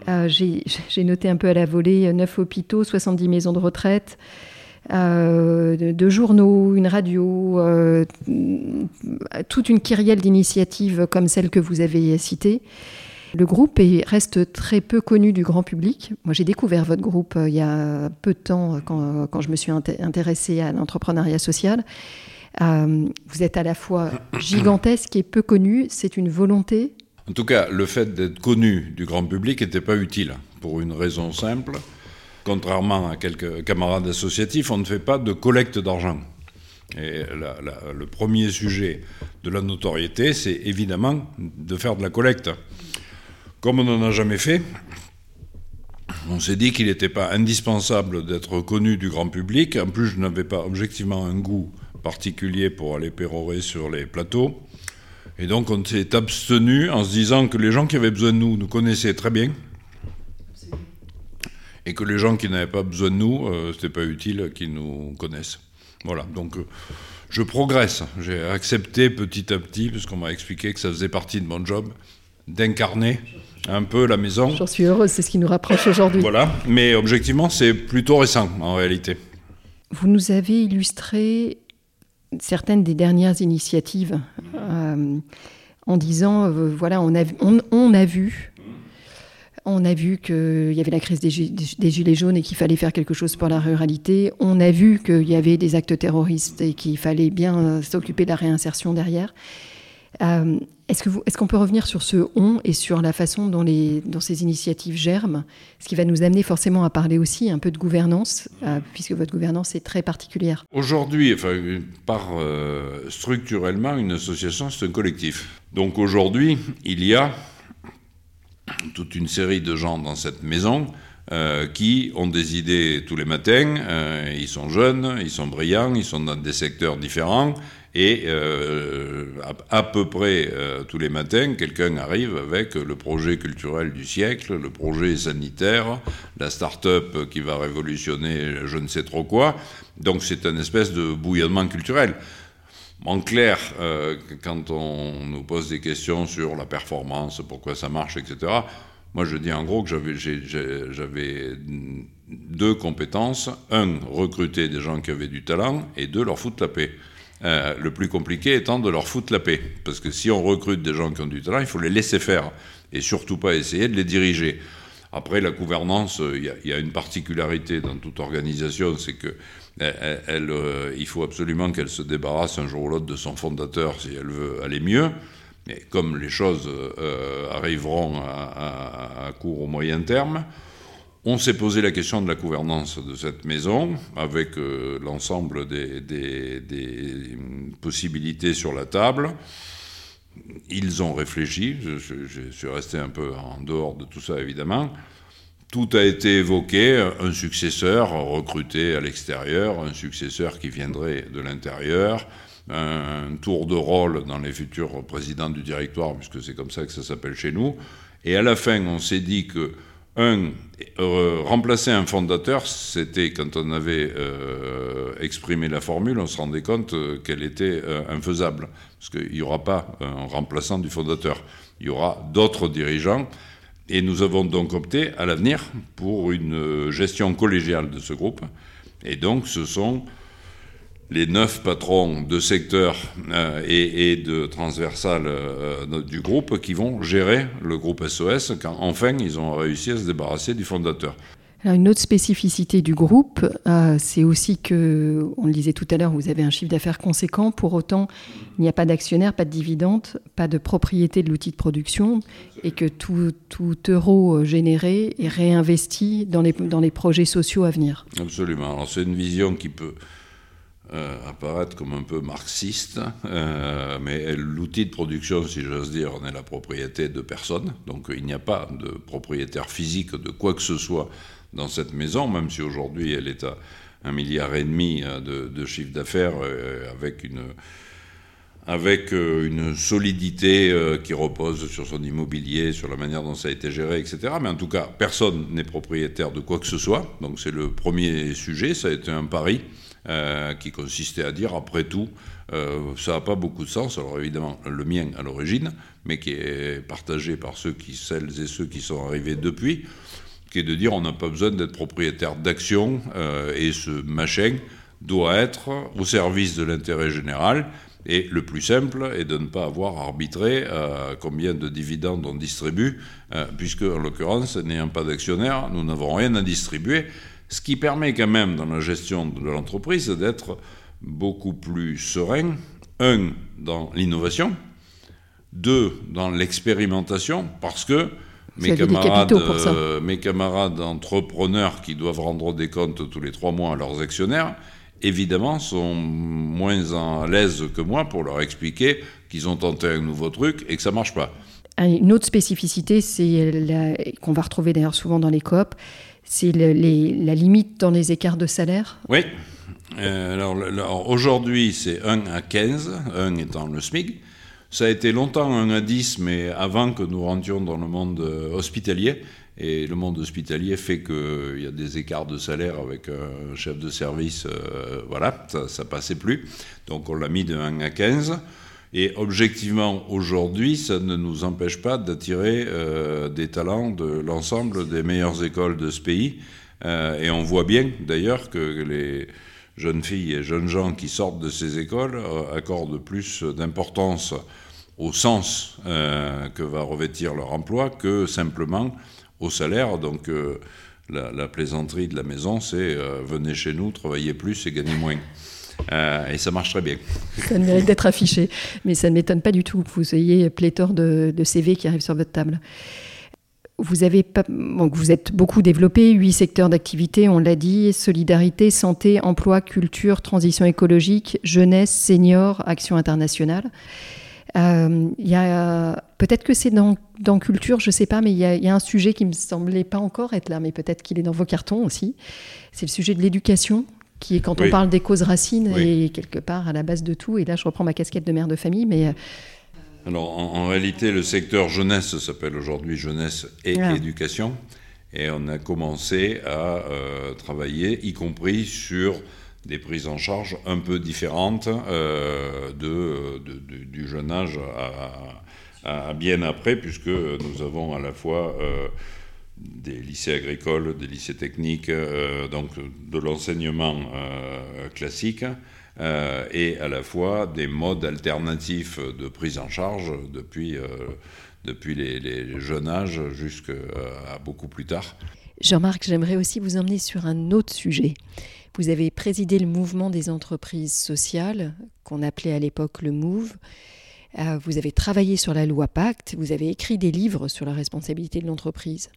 [laughs] J'ai noté un peu à la volée 9 hôpitaux, 70 maisons de retraite. deux journaux, une radio, toute une kyrielle d'initiatives comme celle que vous avez citée. Le groupe reste très peu connu du grand public. Moi, j'ai découvert votre groupe euh, il y a peu de temps euh, quand, je me suis intéressée à l'entrepreneuriat social. Euh, vous êtes à la fois gigantesque et peu connu. C'est une volonté? En tout cas, le fait d'être connu du grand public n'était pas utile, pour une raison simple. Contrairement à quelques camarades associatifs, on ne fait pas de collecte d'argent. Et le premier sujet de la notoriété, c'est évidemment de faire de la collecte. Comme on n'en a jamais fait, on s'est dit qu'il n'était pas indispensable d'être connu du grand public. En plus, je n'avais pas objectivement un goût particulier pour aller pérorer sur les plateaux. Et donc, on s'est abstenu en se disant que les gens qui avaient besoin de nous nous connaissaient très bien. Et que les gens qui n'avaient pas besoin de nous, euh, ce n'était pas utile qu'ils nous connaissent. Voilà, donc euh, je progresse. J'ai accepté petit à petit, puisqu'on m'a expliqué que ça faisait partie de mon job, d'incarner un peu la maison. J'en suis heureuse, c'est ce qui nous rapproche aujourd'hui. Voilà, mais objectivement, c'est plutôt récent en réalité. Vous nous avez illustré certaines des dernières initiatives euh, en disant, euh, voilà, on a, on, a vu on a vu qu'il y avait la crise des, gilets jaunes et qu'il fallait faire quelque chose pour la ruralité. On a vu qu'il y avait des actes terroristes et qu'il fallait bien euh, s'occuper de la réinsertion derrière. Euh, est-ce qu'on peut revenir sur ce on et sur la façon dont, les, ces initiatives germent Ce qui va nous amener forcément à parler aussi un peu de gouvernance, euh, puisque votre gouvernance est très particulière. Aujourd'hui, enfin, par euh, structurellement, une association, c'est un collectif. Donc aujourd'hui, il y a toute une série de gens dans cette maison qui ont des idées tous les matins. ils sont jeunes, ils sont brillants, ils sont dans des secteurs différents et euh, à, peu près euh, tous les matins, quelqu'un arrive avec le projet culturel du siècle, le projet sanitaire, la start-up qui va révolutionner je ne sais trop quoi. Donc c'est un espèce de bouillonnement culturel. En clair, euh, quand on nous pose des questions sur la performance, pourquoi ça marche, etc., moi je dis en gros que j'avais deux compétences. Un, recruter des gens qui avaient du talent, et deux, leur foutre la paix. Euh, le plus compliqué étant de leur foutre la paix. Parce que si on recrute des gens qui ont du talent, il faut les laisser faire et surtout pas essayer de les diriger. Après, la gouvernance, euh, il y, a une particularité dans toute organisation, c'est que euh, il faut absolument qu'elle se débarrasse un jour ou l'autre de son fondateur si elle veut aller mieux. Mais comme les choses arriveront à, à, court ou moyen terme, on s'est posé la question de la gouvernance de cette maison avec euh, l'ensemble des, possibilités sur la table. Ils ont réfléchi, je, suis resté un peu en dehors de tout ça évidemment. Tout a été évoqué, un successeur recruté à l'extérieur, un successeur qui viendrait de l'intérieur, un tour de rôle dans les futurs présidents du directoire, puisque c'est comme ça que ça s'appelle chez nous. Et à la fin, on s'est dit que un, euh, remplacer un fondateur, c'était quand on avait euh, exprimé la formule, on se rendait compte euh, qu'elle était infaisable. Parce qu'il n'y aura pas un remplaçant du fondateur. Il y aura d'autres dirigeants. Et nous avons donc opté à l'avenir pour une gestion collégiale de ce groupe. Et donc ce sont les neuf patrons de secteur euh, et, de transversal euh, euh, du groupe qui vont gérer le groupe SOS quand enfin ils ont réussi à se débarrasser du fondateur. une autre spécificité du groupe, c'est aussi que, on le disait tout à l'heure, vous avez un chiffre d'affaires conséquent. Pour autant, il n'y a pas d'actionnaire, pas de dividende, pas de propriété de l'outil de production, et que tout, tout, euro généré est réinvesti dans les, dans les projets sociaux à venir. Absolument. Alors c'est une vision qui peut euh, apparaître comme un peu marxiste, euh, mais l'outil de production, si j'ose dire, en est la propriété de personne. Donc il n'y a pas de propriétaire physique de quoi que ce soit dans cette maison, même si aujourd'hui elle est à un milliard et demi euh, de, chiffre d'affaires avec une avec une solidité qui repose sur son immobilier, sur la manière dont ça a été géré, etc. Mais en tout cas, personne n'est propriétaire de quoi que ce soit. Donc c'est le premier sujet, ça a été un pari qui consistait à dire, après tout, ça n'a pas beaucoup de sens, alors évidemment le mien à l'origine, mais qui est partagé par ceux celles et ceux qui sont arrivés depuis, qui est de dire on n'a pas besoin d'être propriétaire d'actions et ce machin doit être au service de l'intérêt général. Et le plus simple est de ne pas avoir arbitré euh, combien de dividendes on distribue, euh, puisque en l'occurrence, n'ayant pas d'actionnaire, nous n'avons rien à distribuer, ce qui permet quand même dans la gestion de l'entreprise d'être beaucoup plus serein, un, dans l'innovation, deux, dans l'expérimentation, parce que mes camarades, euh, mes camarades entrepreneurs qui doivent rendre des comptes tous les trois mois à leurs actionnaires, évidemment, sont moins à l'aise que moi pour leur expliquer qu'ils ont tenté un nouveau truc et que ça ne marche pas. Une autre spécificité, c'est qu'on va retrouver d'ailleurs souvent dans les coop, c'est la limite dans les écarts de salaire. Oui. Euh, alors, aujourd'hui, c'est 1 à 15, 1 étant le SMIC. Ça a été longtemps 1 à 10, mais avant que nous rentrions dans le monde hospitalier. Et le monde hospitalier fait qu'il y a des écarts de salaire avec un chef de service, euh, voilà, ça, ça passait plus. Donc on l'a mis de 1 à 15. Et objectivement, aujourd'hui, ça ne nous empêche pas d'attirer euh, des talents de l'ensemble des meilleures écoles de ce pays. Euh, et on voit bien, d'ailleurs, que les jeunes filles et jeunes gens qui sortent de ces écoles accordent plus d'importance au sens que va revêtir leur emploi que simplement au salaire. Donc euh, la, plaisanterie de la maison, c'est euh, venez chez nous, travaillez plus et gagnez moins. Euh, et ça marche très bien. Ça mérite d'être affiché. Mais ça ne m'étonne pas du tout que vous ayez pléthore de, CV qui arrivent sur votre table. Vous, avez pas, vous êtes beaucoup développé, huit secteurs d'activité, on l'a dit, solidarité, santé, emploi, culture, transition écologique, jeunesse, senior, action internationale. Euh, y a peut-être que c'est dans, dans, culture, je sais pas, mais il y, a, un sujet qui me semblait pas encore être là, mais peut-être qu'il est dans vos cartons aussi. C'est le sujet de l'éducation, qui est quand on parle des causes racines et quelque part à la base de tout. Et là, je reprends ma casquette de mère de famille, mais euh, alors, en, réalité, le secteur jeunesse s'appelle aujourd'hui jeunesse et ah. éducation. Et on a commencé à euh, travailler, y compris sur des prises en charge un peu différentes euh, du jeune âge à, bien après, puisque nous avons à la fois euh, des lycées agricoles, des lycées techniques, euh, donc de l'enseignement classique, et à la fois des modes alternatifs de prise en charge depuis, depuis les, les jeunes âges jusqu'à beaucoup plus tard. Jean-Marc, j'aimerais aussi vous emmener sur un autre sujet. Vous avez présidé le mouvement des entreprises sociales, qu'on appelait à l'époque le MOVE. Euh, vous avez travaillé sur la loi Pacte, vous avez écrit des livres sur la responsabilité de l'entreprise.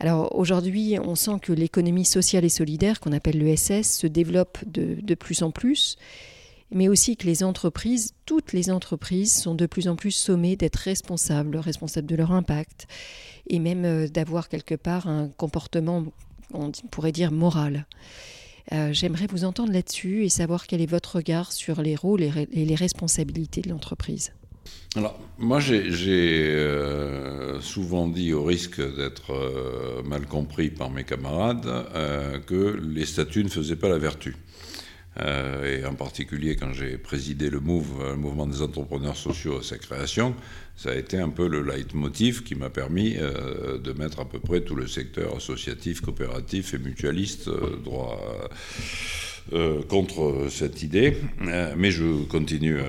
Alors aujourd'hui, on sent que l'économie sociale et solidaire, qu'on appelle l'ESS, se développe de, de, plus en plus, mais aussi que les entreprises, toutes les entreprises, sont de plus en plus sommées d'être responsables, responsables de leur impact, et même euh, d'avoir quelque part un comportement, on pourrait dire, moral. Euh, j'aimerais vous entendre là-dessus et savoir quel est votre regard sur les rôles et, les responsabilités de l'entreprise. Alors, moi, j'ai euh, souvent dit, au risque d'être euh, mal compris par mes camarades, que les statuts ne faisaient pas la vertu. Euh, et en particulier quand j'ai présidé le, le mouvement des entrepreneurs sociaux à sa création, ça a été un peu le leitmotiv qui m'a permis euh, de mettre à peu près tout le secteur associatif, coopératif et mutualiste euh, droit. contre cette idée, mais je continue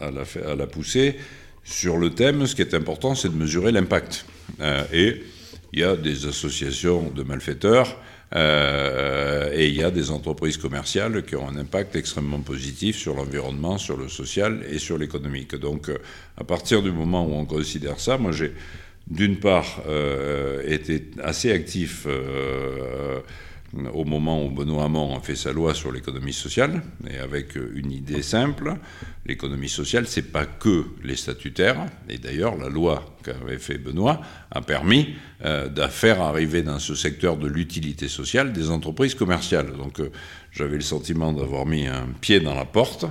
à la, pousser. Sur le thème, ce qui est important, c'est de mesurer l'impact. et il y a des associations de malfaiteurs euh, et il y a des entreprises commerciales qui ont un impact extrêmement positif sur l'environnement, sur le social et sur l'économique. Donc, euh, à partir du moment où on considère ça, moi j'ai d'une part euh, été assez actif au moment où Benoît Hamon a fait sa loi sur l'économie sociale, et avec une idée simple, l'économie sociale, c'est pas que les statutaires, et d'ailleurs la loi qu'avait fait Benoît a permis euh, de faire arriver dans ce secteur de l'utilité sociale des entreprises commerciales. Donc euh, j'avais le sentiment d'avoir mis un pied dans la porte.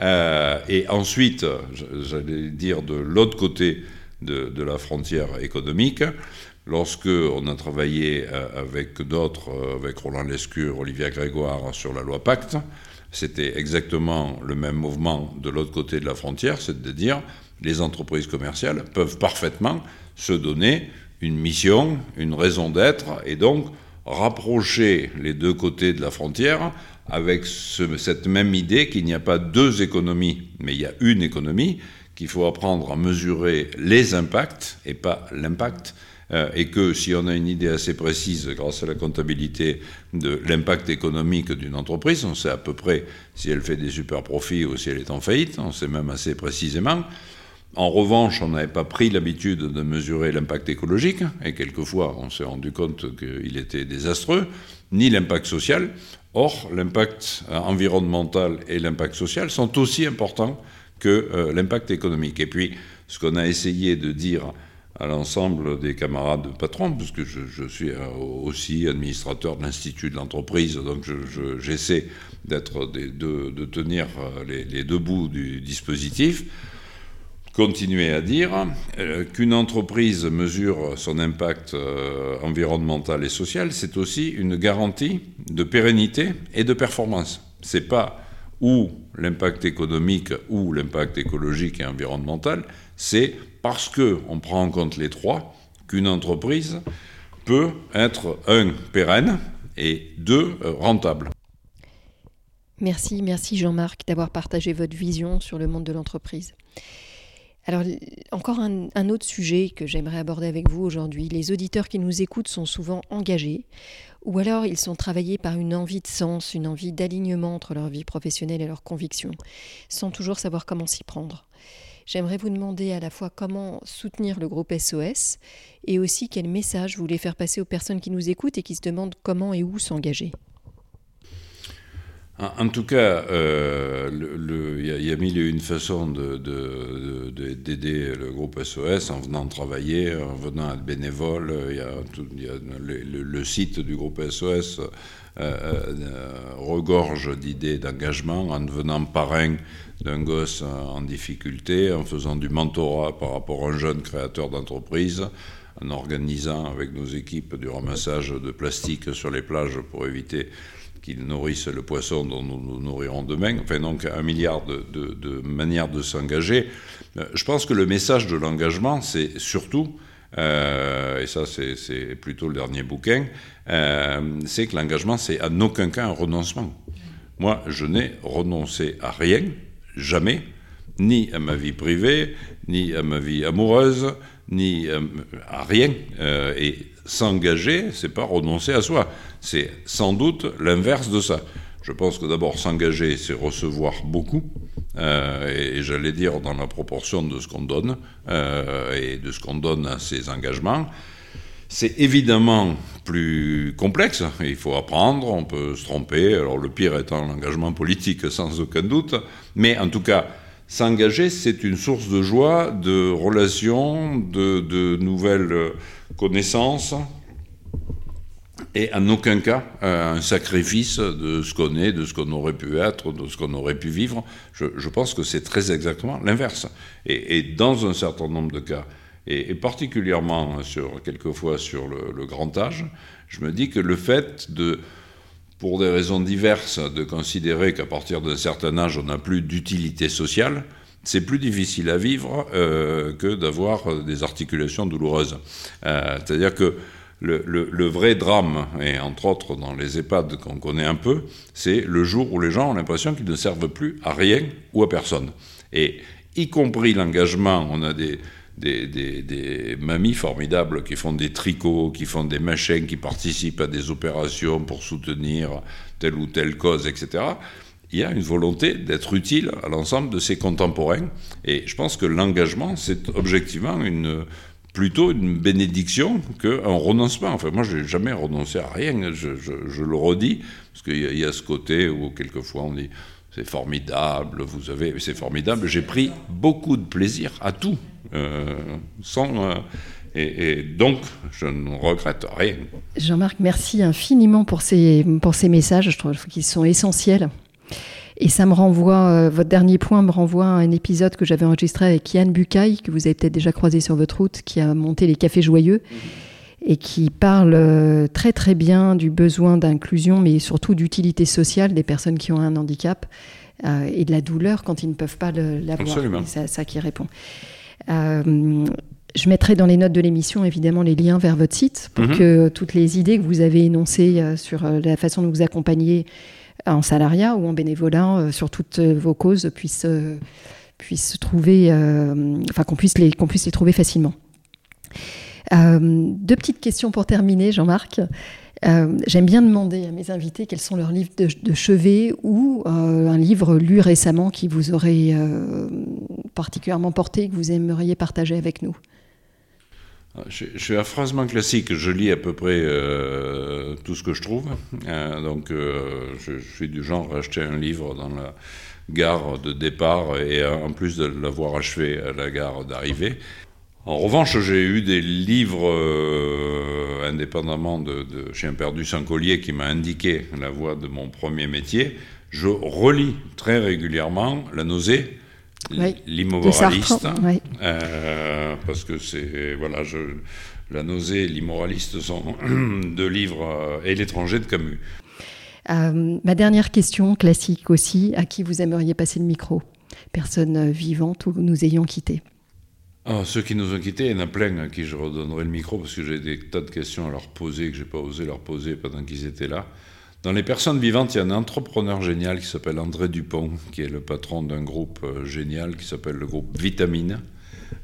Euh, et ensuite, j'allais dire de l'autre côté de, la frontière économique, lorsque on a travaillé avec d'autres, avec Roland Lescure, Olivier Grégoire sur la loi Pacte, c'était exactement le même mouvement de l'autre côté de la frontière, c'est de dire les entreprises commerciales peuvent parfaitement se donner une mission, une raison d'être, et donc rapprocher les deux côtés de la frontière avec cette même idée qu'il n'y a pas deux économies, mais il y a une économie, qu'il faut apprendre à mesurer les impacts et pas l'impact, euh, et que si on a une idée assez précise, grâce à la comptabilité, de l'impact économique d'une entreprise, on sait à peu près si elle fait des super profits ou si elle est en faillite, on sait même assez précisément. En revanche, on n'avait pas pris l'habitude de mesurer l'impact écologique, et quelquefois on s'est rendu compte qu'il était désastreux, ni l'impact social. Or, l'impact environnemental et l'impact social sont aussi importants que euh, l'impact économique. Et puis, ce qu'on a essayé de dire à l'ensemble des camarades patrons, puisque je, suis euh, aussi administrateur de l'Institut de l'entreprise, donc j'essaie de, tenir euh, les, deux bouts du dispositif. Continuer à dire euh, qu'une entreprise mesure son impact environnemental et social, c'est aussi une garantie de pérennité et de performance. C'est pas ou l'impact économique ou l'impact écologique et environnemental, c'est parce qu'on prend en compte les trois qu'une entreprise peut être, un, pérenne et deux, rentable. Merci, merci Jean-Marc d'avoir partagé votre vision sur le monde de l'entreprise. Alors, encore un, un, autre sujet que j'aimerais aborder avec vous aujourd'hui. Les auditeurs qui nous écoutent sont souvent engagés, ou alors ils sont travaillés par une envie de sens, une envie d'alignement entre leur vie professionnelle et leurs convictions, sans toujours savoir comment s'y prendre. J'aimerais vous demander à la fois comment soutenir le groupe SOS et aussi quel message vous voulez faire passer aux personnes qui nous écoutent et qui se demandent comment et où s'engager. En, tout cas, euh, il y, a mille et une façons d'aider le groupe SOS en venant travailler, en venant être bénévole. Le, site du groupe SOS euh, euh, regorge d'idées d'engagement en devenant parrain d'un gosse en difficulté, en faisant du mentorat par rapport à un jeune créateur d'entreprise, en organisant avec nos équipes du ramassage de plastique sur les plages pour éviter qu'ils nourrissent le poisson dont nous nous nourrirons demain. Enfin, donc, un milliard de, manières de s'engager. Euh, je pense que le message de l'engagement, c'est surtout, euh, et ça, c'est plutôt le dernier bouquin, euh, c'est que l'engagement, c'est en aucun cas un renoncement. Moi, je n'ai renoncé à rien jamais, ni à ma vie privée, ni à ma vie amoureuse, ni euh, à rien. Euh, et s'engager, c'est pas renoncer à soi. C'est sans doute l'inverse de ça. Je pense que d'abord s'engager, c'est recevoir beaucoup, euh, et, j'allais dire dans la proportion de ce qu'on donne et de ce qu'on donne à ces engagements. C'est évidemment plus complexe, il faut apprendre, on peut se tromper, alors le pire étant l'engagement politique sans aucun doute, mais en tout cas, s'engager, c'est une source de joie, de relations, de, nouvelles connaissances, et en aucun cas euh, un sacrifice de ce qu'on est, de ce qu'on aurait pu être, de ce qu'on aurait pu vivre. Je, pense que c'est très exactement l'inverse. et, dans un certain nombre de cas, et, particulièrement sur, quelquefois sur le, grand âge, je me dis que le fait de, pour des raisons diverses, de considérer qu'à partir d'un certain âge, on n'a plus d'utilité sociale, c'est plus difficile à vivre euh, que d'avoir des articulations douloureuses. Euh, c'est-à-dire que le, vrai drame, et entre autres dans les EHPAD qu'on connaît un peu, c'est le jour où les gens ont l'impression qu'ils ne servent plus à rien ou à personne. Et y compris l'engagement, on a des, des, mamies formidables qui font des tricots, qui font des machines, qui participent à des opérations pour soutenir telle ou telle cause, etc. Il y a une volonté d'être utile à l'ensemble de ses contemporains. Et je pense que l'engagement, c'est objectivement une, plutôt une bénédiction qu'un renoncement. Enfin, moi, je n'ai jamais renoncé à rien, je, le redis, parce qu'il y, a ce côté où quelquefois on dit c'est formidable, vous avez, c'est formidable. J'ai pris beaucoup de plaisir à tout, euh, sans, euh, et, donc je ne regrette rien. Jean-Marc, merci infiniment pour ces, pour ces messages. Je trouve qu'ils sont essentiels. Et ça me renvoie, euh, votre dernier point me renvoie à un épisode que j'avais enregistré avec Yann Bucaille, que vous avez peut-être déjà croisé sur votre route, qui a monté les Cafés Joyeux. Et qui parle très très bien du besoin d'inclusion, mais surtout d'utilité sociale des personnes qui ont un handicap et de la douleur quand ils ne peuvent pas l'avoir. C'est ça qui répond. Je mettrai dans les notes de l'émission évidemment les liens vers votre site pour mhm. que toutes les idées que vous avez énoncées euh, sur euh, la façon de vous accompagner en salariat ou en bénévolat euh, sur toutes vos causes puissent, puissent trouver, enfin qu'on puisse, les, qu'on puisse les trouver facilement. Deux petites questions pour terminer, Jean-Marc. J'aime bien demander à mes invités quels sont leurs livres de, chevet ou un livre lu récemment qui vous aurait particulièrement porté et que vous aimeriez partager avec nous. Ah, je, suis affreusement classique. Je lis à peu près euh, tout ce que je trouve. Euh, donc, euh, je, suis du genre à acheter un livre dans la gare de départ et en plus de l'avoir achevé à la gare d'arrivée. En revanche, j'ai eu des livres indépendamment de, de Chien perdu sans collier qui m'a indiqué la voie de mon premier métier. Je relis très régulièrement La nausée l'immoraliste, euh, parce que c'est voilà, je, la nausée et l'immoraliste sont [clears throat] deux livres euh, et l'étranger de Camus. Euh, ma dernière question classique aussi, à qui vous aimeriez passer le micro? Personne vivante ou nous ayant quittés ah, ceux qui nous ont quittés, il y en a plein à qui je redonnerai le micro parce que j'ai des tas de questions à leur poser que j'ai pas osé leur poser pendant qu'ils étaient là. Dans les personnes vivantes, il y a un entrepreneur génial qui s'appelle André Dupont, qui est le patron d'un groupe euh, génial qui s'appelle le groupe Vitamine,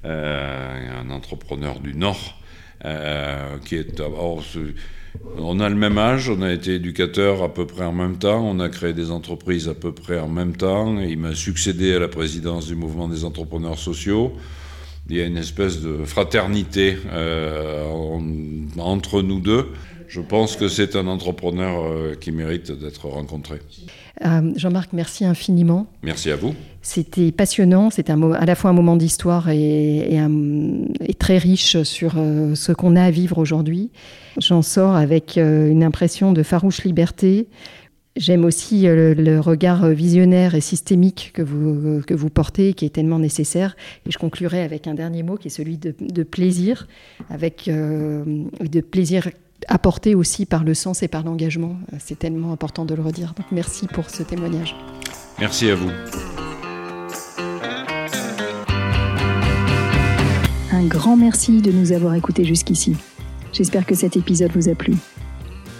euh, un entrepreneur du Nord, euh, qui est... on a le même âge, on a été éducateur à peu près en même temps, on a créé des entreprises à peu près en même temps, il m'a succédé à la présidence du mouvement des entrepreneurs sociaux. Il y a une espèce de fraternité entre nous deux. Je pense que c'est un entrepreneur euh, qui mérite d'être rencontré. Euh, Jean-Marc, merci infiniment. Merci à vous. C'était passionnant, c'était à la fois un moment d'histoire et, très riche sur euh, ce qu'on a à vivre aujourd'hui. J'en sors avec une impression de farouche liberté. J'aime aussi le, regard visionnaire et systémique que vous, que vous portez, qui est tellement nécessaire. Et je conclurai avec un dernier mot qui est celui de, plaisir, avec de plaisir apporté aussi par le sens et par l'engagement. Euh, c'est tellement important de le redire. Donc merci pour ce témoignage. Merci à vous. Un grand merci de nous avoir écoutés jusqu'ici. J'espère que cet épisode vous a plu.